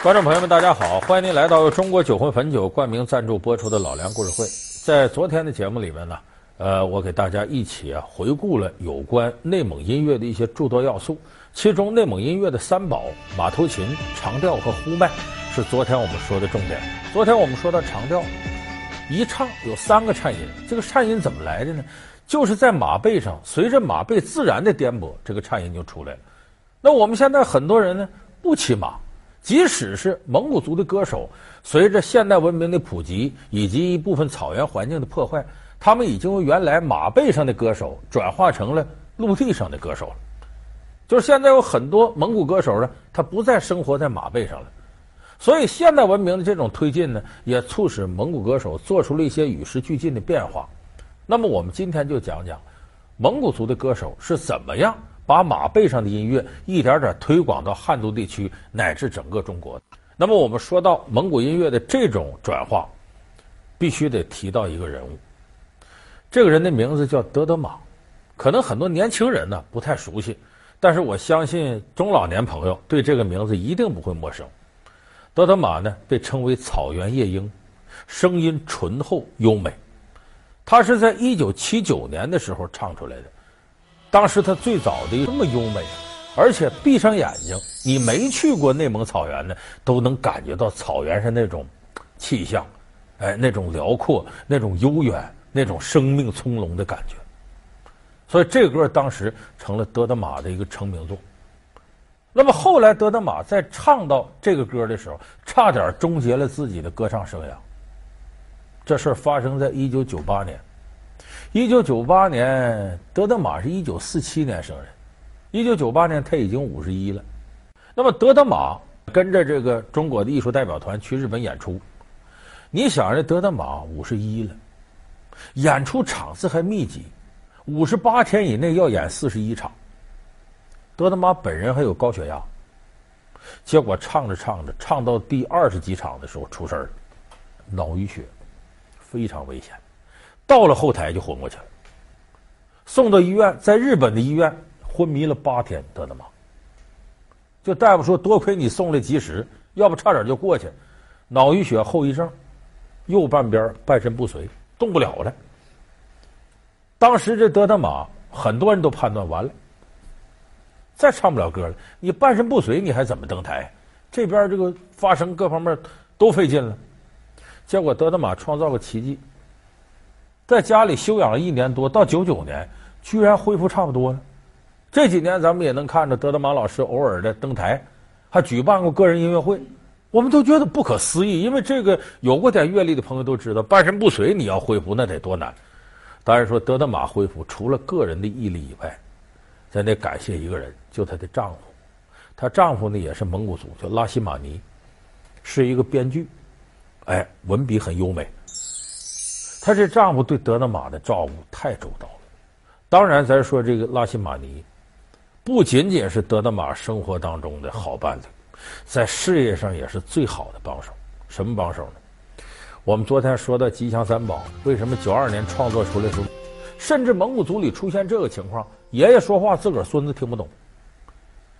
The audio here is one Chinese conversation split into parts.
观众朋友们，大家好！欢迎您来到中国酒魂汾酒冠名赞助播出的《老梁故事会》。在昨天的节目里面呢，呃，我给大家一起啊回顾了有关内蒙音乐的一些诸多要素。其中，内蒙音乐的三宝——马头琴、长调和呼麦，是昨天我们说的重点。昨天我们说到长调，一唱有三个颤音。这个颤音怎么来的呢？就是在马背上，随着马背自然的颠簸，这个颤音就出来了。那我们现在很多人呢，不骑马。即使是蒙古族的歌手，随着现代文明的普及以及一部分草原环境的破坏，他们已经由原来马背上的歌手转化成了陆地上的歌手了。就是现在有很多蒙古歌手呢，他不再生活在马背上了。所以现代文明的这种推进呢，也促使蒙古歌手做出了一些与时俱进的变化。那么我们今天就讲讲蒙古族的歌手是怎么样。把马背上的音乐一点点推广到汉族地区乃至整个中国。那么，我们说到蒙古音乐的这种转化，必须得提到一个人物。这个人的名字叫德德玛，可能很多年轻人呢不太熟悉，但是我相信中老年朋友对这个名字一定不会陌生。德德玛呢被称为草原夜莺，声音醇厚优美。他是在一九七九年的时候唱出来的。当时他最早的这么优美，而且闭上眼睛，你没去过内蒙草原呢，都能感觉到草原上那种气象，哎，那种辽阔、那种悠远、那种生命从容的感觉。所以这歌当时成了德德玛的一个成名作。那么后来德德玛在唱到这个歌的时候，差点终结了自己的歌唱生涯。这事儿发生在一九九八年。一九九八年，德德玛是一九四七年生人。一九九八年他已经五十一了。那么德德玛跟着这个中国的艺术代表团去日本演出，你想这德德玛五十一了，演出场次还密集，五十八天以内要演四十一场。德德玛本人还有高血压，结果唱着唱着，唱到第二十几场的时候出事儿了，脑淤血，非常危险。到了后台就昏过去了，送到医院，在日本的医院昏迷了八天，德德玛。就大夫说，多亏你送来及时，要不差点就过去。脑淤血后遗症，右半边半身不遂，动不了了。当时这德德玛很多人都判断完了，再唱不了歌了。你半身不遂，你还怎么登台？这边这个发声各方面都费劲了。结果德德玛创造个奇迹。在家里休养了一年多，到九九年居然恢复差不多了。这几年咱们也能看着德德玛老师偶尔的登台，还举办过个人音乐会，我们都觉得不可思议。因为这个有过点阅历的朋友都知道，半身不遂你要恢复那得多难。当然说德德玛恢复，除了个人的毅力以外，咱得感谢一个人，就她的丈夫。她丈夫呢也是蒙古族，叫拉希玛尼，是一个编剧，哎，文笔很优美。她这丈夫对德德玛的照顾太周到了。当然，咱说这个拉希玛尼，不仅仅是德德玛生活当中的好伴侣，在事业上也是最好的帮手。什么帮手呢？我们昨天说的吉祥三宝，为什么九二年创作出来说，甚至蒙古族里出现这个情况，爷爷说话自个儿孙子听不懂。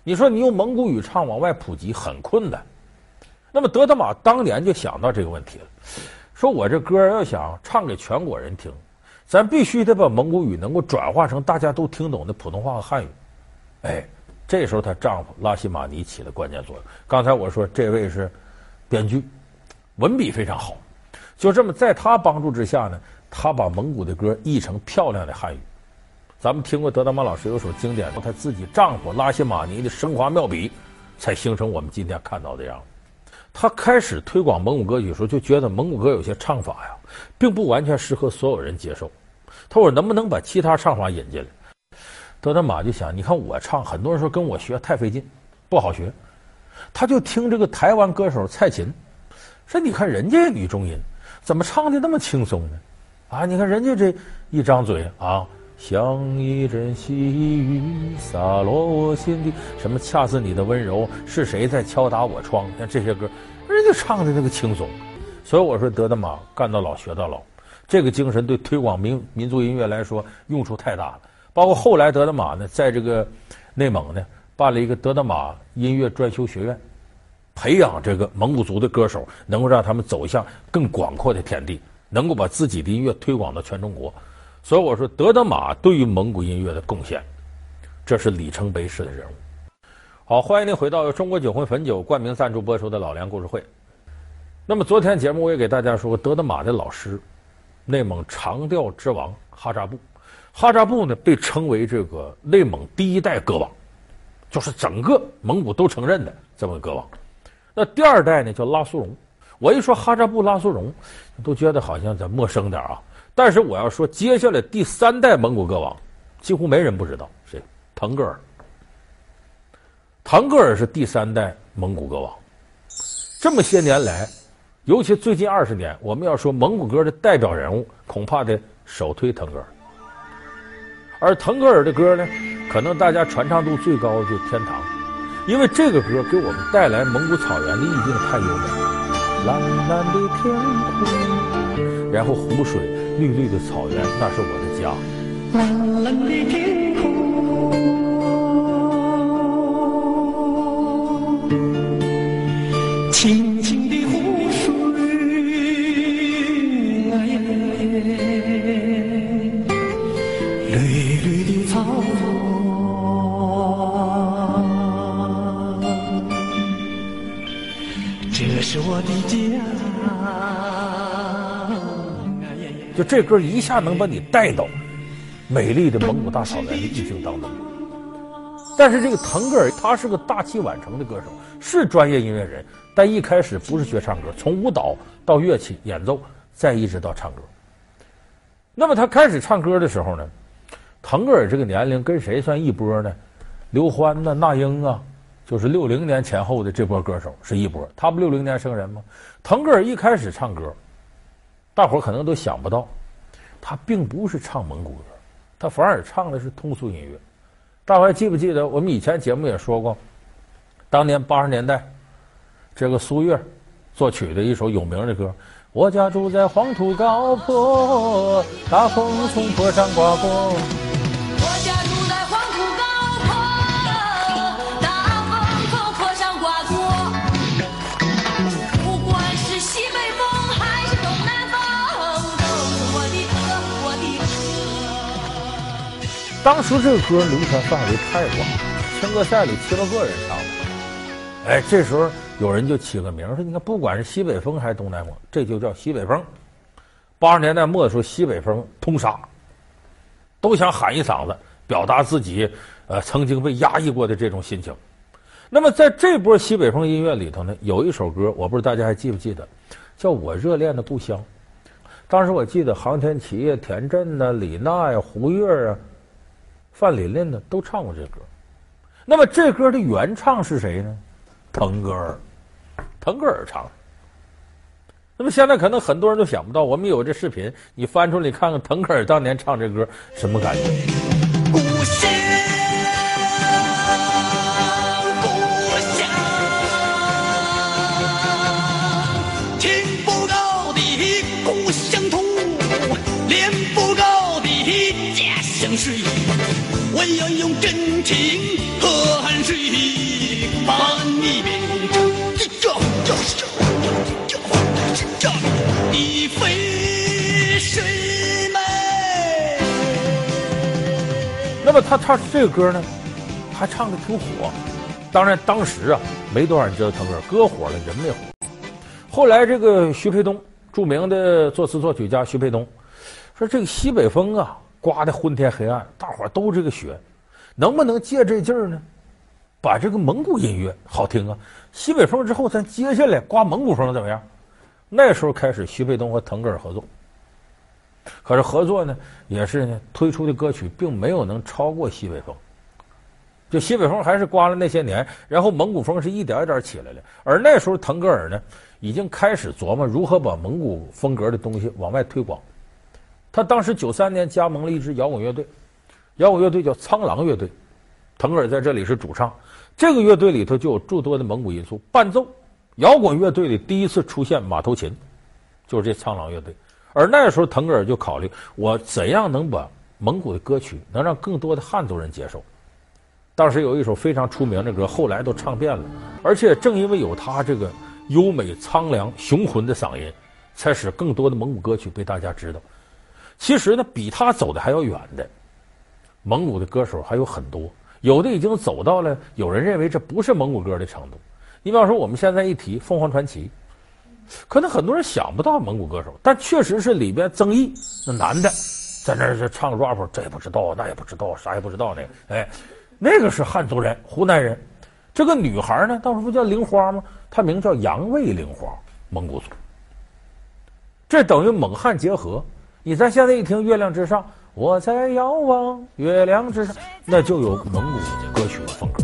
你说你用蒙古语唱往外普及很困难。那么德德玛当年就想到这个问题了。说我这歌要想唱给全国人听，咱必须得把蒙古语能够转化成大家都听懂的普通话和汉语。哎，这时候她丈夫拉希玛尼起了关键作用。刚才我说这位是编剧，文笔非常好，就这么在他帮助之下呢，他把蒙古的歌译成漂亮的汉语。咱们听过德德玛老师有首经典，她自己丈夫拉希玛尼的升华妙笔，才形成我们今天看到的样子。他开始推广蒙古歌曲的时候，就觉得蒙古歌有些唱法呀，并不完全适合所有人接受。他说：“能不能把其他唱法引进来？”德德玛就想：“你看我唱，很多人说跟我学太费劲，不好学。”他就听这个台湾歌手蔡琴，说：“你看人家女中音，怎么唱的那么轻松呢？啊，你看人家这一张嘴啊。”像一阵细雨洒落我心底，什么恰似你的温柔，是谁在敲打我窗？像这些歌，人家唱的那个轻松。所以我说，德德玛干到老学到老，这个精神对推广民民族音乐来说用处太大了。包括后来德德玛呢，在这个内蒙呢办了一个德德玛音乐专修学院，培养这个蒙古族的歌手，能够让他们走向更广阔的天地，能够把自己的音乐推广到全中国。所以我说，德德玛对于蒙古音乐的贡献，这是里程碑式的人物。好，欢迎您回到由中国酒魂汾酒冠名赞助播出的老梁故事会。那么昨天节目我也给大家说过，德德玛的老师，内蒙长调之王哈扎布，哈扎布呢被称为这个内蒙第一代歌王，就是整个蒙古都承认的这么个歌王。那第二代呢叫拉苏荣，我一说哈扎布、拉苏荣，都觉得好像在陌生点啊。但是我要说，接下来第三代蒙古歌王，几乎没人不知道谁，腾格尔。腾格尔是第三代蒙古歌王。这么些年来，尤其最近二十年，我们要说蒙古歌的代表人物，恐怕得首推腾格尔。而腾格尔的歌呢，可能大家传唱度最高的就是《天堂》，因为这个歌给我们带来蒙古草原的意境太优美，蓝蓝的天空，然后湖水。绿绿的草原，那是我的家。蓝蓝的天空，清清的湖水，绿绿的草原，这是我的家。就这歌一下能把你带到美丽的蒙古大草原的意境当中。但是这个腾格尔他是个大器晚成的歌手，是专业音乐人，但一开始不是学唱歌，从舞蹈到乐器演奏，再一直到唱歌。那么他开始唱歌的时候呢，腾格尔这个年龄跟谁算一波呢？刘欢呐、那英啊，就是六零年前后的这波歌手是一波。他不六零年生人吗？腾格尔一开始唱歌。大伙可能都想不到，他并不是唱蒙古歌，他反而唱的是通俗音乐。大伙还记不记得我们以前节目也说过，当年八十年代，这个苏月作曲的一首有名的歌：“我家住在黄土高坡，大风从坡上刮过。”当时这个歌流传范围太广，青歌赛里七八个人唱。哎，这时候有人就起个名说：“你看，不管是西北风还是东南风，这就叫西北风。”八十年代末的时候，西北风通杀，都想喊一嗓子，表达自己呃曾经被压抑过的这种心情。那么在这波西北风音乐里头呢，有一首歌，我不知道大家还记不记得，叫我热恋的故乡。当时我记得航天企业田震呐、李娜呀、胡月啊。范琳琳呢都唱过这歌，那么这歌的原唱是谁呢？腾格尔，腾格尔唱的。那么现在可能很多人都想不到，我们有这视频，你翻出来看看腾格尔当年唱这歌什么感觉？故乡，故乡，天不高的故乡土，脸不高的家乡水。要用真情和汗水把你变成这这这这的肥水美。那么他唱这个歌呢，他唱的挺火。当然当时啊，没多少人知道腾格尔，歌火了，人没火。后来这个徐沛东，著名的作词作曲家徐沛东，说这个西北风啊。刮的昏天黑暗，大伙儿都这个学，能不能借这劲儿呢？把这个蒙古音乐好听啊！西北风之后，咱接下来刮蒙古风怎么样？那时候开始，徐沛东和腾格尔合作。可是合作呢，也是呢，推出的歌曲并没有能超过西北风。就西北风还是刮了那些年，然后蒙古风是一点一点起来了。而那时候，腾格尔呢，已经开始琢磨如何把蒙古风格的东西往外推广。他当时九三年加盟了一支摇滚乐队，摇滚乐队叫苍狼乐队，腾格尔在这里是主唱。这个乐队里头就有诸多的蒙古因素。伴奏，摇滚乐队里第一次出现马头琴，就是这苍狼乐队。而那时候腾格尔就考虑，我怎样能把蒙古的歌曲能让更多的汉族人接受？当时有一首非常出名的歌，后来都唱遍了。而且正因为有他这个优美苍凉、雄浑的嗓音，才使更多的蒙古歌曲被大家知道。其实呢，比他走的还要远的，蒙古的歌手还有很多，有的已经走到了有人认为这不是蒙古歌的程度。你比方说，我们现在一提凤凰传奇，可能很多人想不到蒙古歌手，但确实是里边曾毅那男的在那儿唱 rap，这也不知道，那也不知道，啥也不知道那个，哎，那个是汉族人，湖南人。这个女孩呢，当时不叫玲花吗？她名叫杨卫玲花，蒙古族。这等于蒙汉结合。你在现在一听《月亮之上》，我在遥望月亮之上，那就有蒙古歌曲的风格。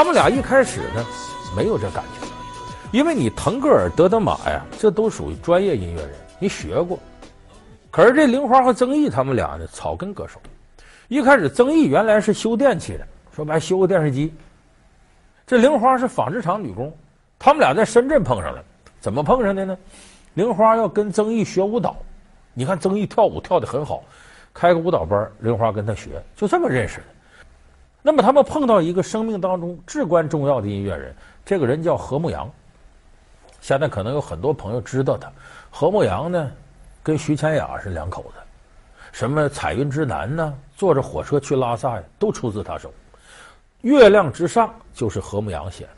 他们俩一开始呢，没有这感觉，因为你腾格尔、德德玛呀，这都属于专业音乐人，你学过。可是这玲花和曾毅他们俩呢，草根歌手。一开始，曾毅原来是修电器的，说白修个电视机。这玲花是纺织厂女工，他们俩在深圳碰上了，怎么碰上的呢？玲花要跟曾毅学舞蹈，你看曾毅跳舞跳得很好，开个舞蹈班，玲花跟他学，就这么认识的。那么他们碰到一个生命当中至关重要的音乐人，这个人叫何牧阳。现在可能有很多朋友知道他。何牧阳呢，跟徐千雅是两口子。什么《彩云之南》呢？坐着火车去拉萨呀，都出自他手。《月亮之上》就是何牧阳写的。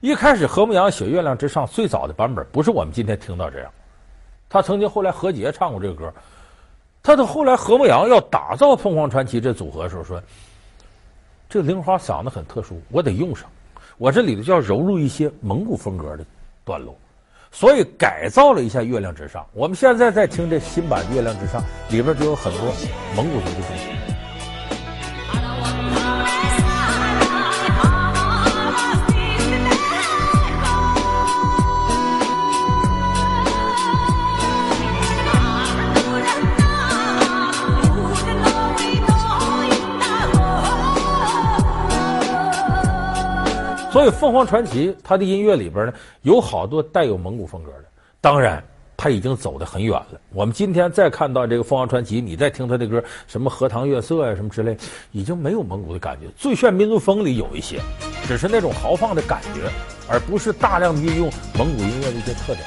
一开始何牧阳写《月亮之上》最早的版本不是我们今天听到这样，他曾经后来何洁唱过这个歌。他到后来何牧阳要打造凤凰传奇这组合的时候说。这个玲花嗓子很特殊，我得用上。我这里头就要融入一些蒙古风格的段落，所以改造了一下《月亮之上》。我们现在在听这新版《月亮之上》，里边就有很多蒙古族的东西。以凤凰传奇它的音乐里边呢，有好多带有蒙古风格的。当然，它已经走得很远了。我们今天再看到这个凤凰传奇，你再听他的歌，什么荷塘月色呀，什么之类，已经没有蒙古的感觉。最炫民族风里有一些，只是那种豪放的感觉，而不是大量的运用蒙古音乐的一些特点。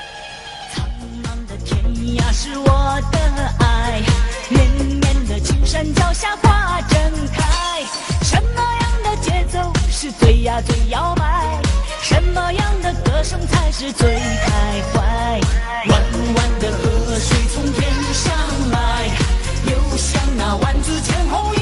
苍茫的天涯是我的爱，绵绵的青山脚下花正开，什么节奏是最呀最摇摆？什么样的歌声才是最开怀？弯弯的河水从天上来，流向那万紫千红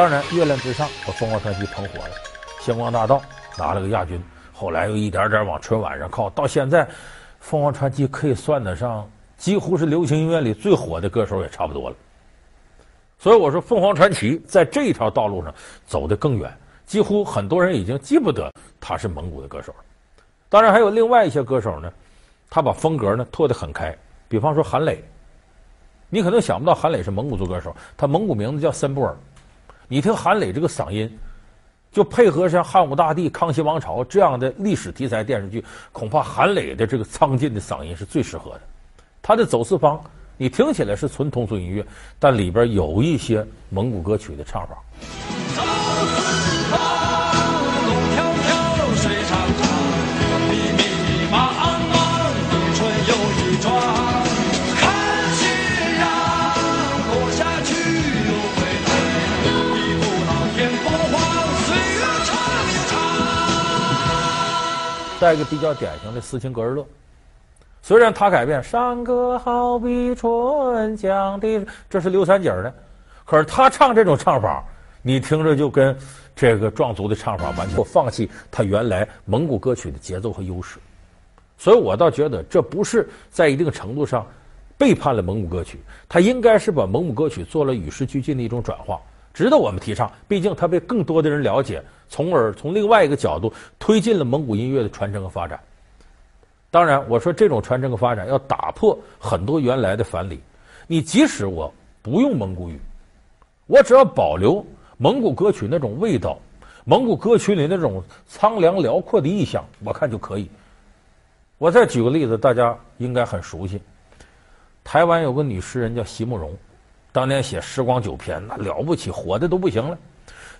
当然，《月亮之上》把凤凰传奇捧火了，《星光大道》拿了个亚军，后来又一点点往春晚上靠，到现在，凤凰传奇可以算得上几乎是流行音乐里最火的歌手，也差不多了。所以我说，凤凰传奇在这一条道路上走得更远，几乎很多人已经记不得他是蒙古的歌手了。当然，还有另外一些歌手呢，他把风格呢拓得很开，比方说韩磊，你可能想不到韩磊是蒙古族歌手，他蒙古名字叫森布尔。你听韩磊这个嗓音，就配合上汉武大帝、康熙王朝这样的历史题材电视剧，恐怕韩磊的这个苍劲的嗓音是最适合的。他的走四方，你听起来是纯通俗音乐，但里边有一些蒙古歌曲的唱法。再一个比较典型的斯琴格日乐，虽然他改变山歌好比春江的，这是刘三姐的，可是他唱这种唱法，你听着就跟这个壮族的唱法完全放弃他原来蒙古歌曲的节奏和优势，所以我倒觉得这不是在一定程度上背叛了蒙古歌曲，他应该是把蒙古歌曲做了与时俱进的一种转化。值得我们提倡，毕竟它被更多的人了解，从而从另外一个角度推进了蒙古音乐的传承和发展。当然，我说这种传承和发展要打破很多原来的藩篱。你即使我不用蒙古语，我只要保留蒙古歌曲那种味道，蒙古歌曲里那种苍凉辽阔的意象，我看就可以。我再举个例子，大家应该很熟悉，台湾有个女诗人叫席慕蓉。当年写《时光九篇》，那了不起，火的都不行了。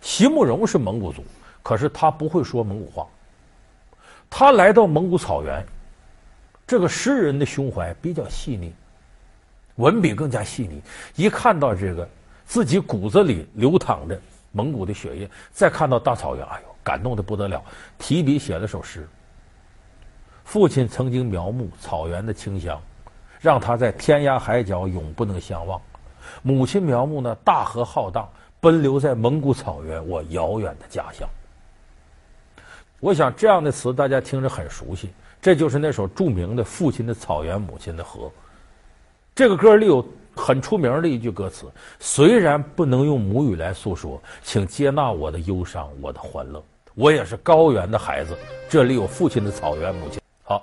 席慕蓉是蒙古族，可是他不会说蒙古话。他来到蒙古草原，这个诗人的胸怀比较细腻，文笔更加细腻。一看到这个自己骨子里流淌着蒙古的血液，再看到大草原，哎呦，感动的不得了，提笔写了首诗。父亲曾经描摹草原的清香，让他在天涯海角永不能相忘。母亲苗木呢，大河浩荡，奔流在蒙古草原，我遥远的家乡。我想这样的词大家听着很熟悉，这就是那首著名的《父亲的草原，母亲的河》。这个歌里有很出名的一句歌词：虽然不能用母语来诉说，请接纳我的忧伤，我的欢乐。我也是高原的孩子，这里有父亲的草原，母亲。好。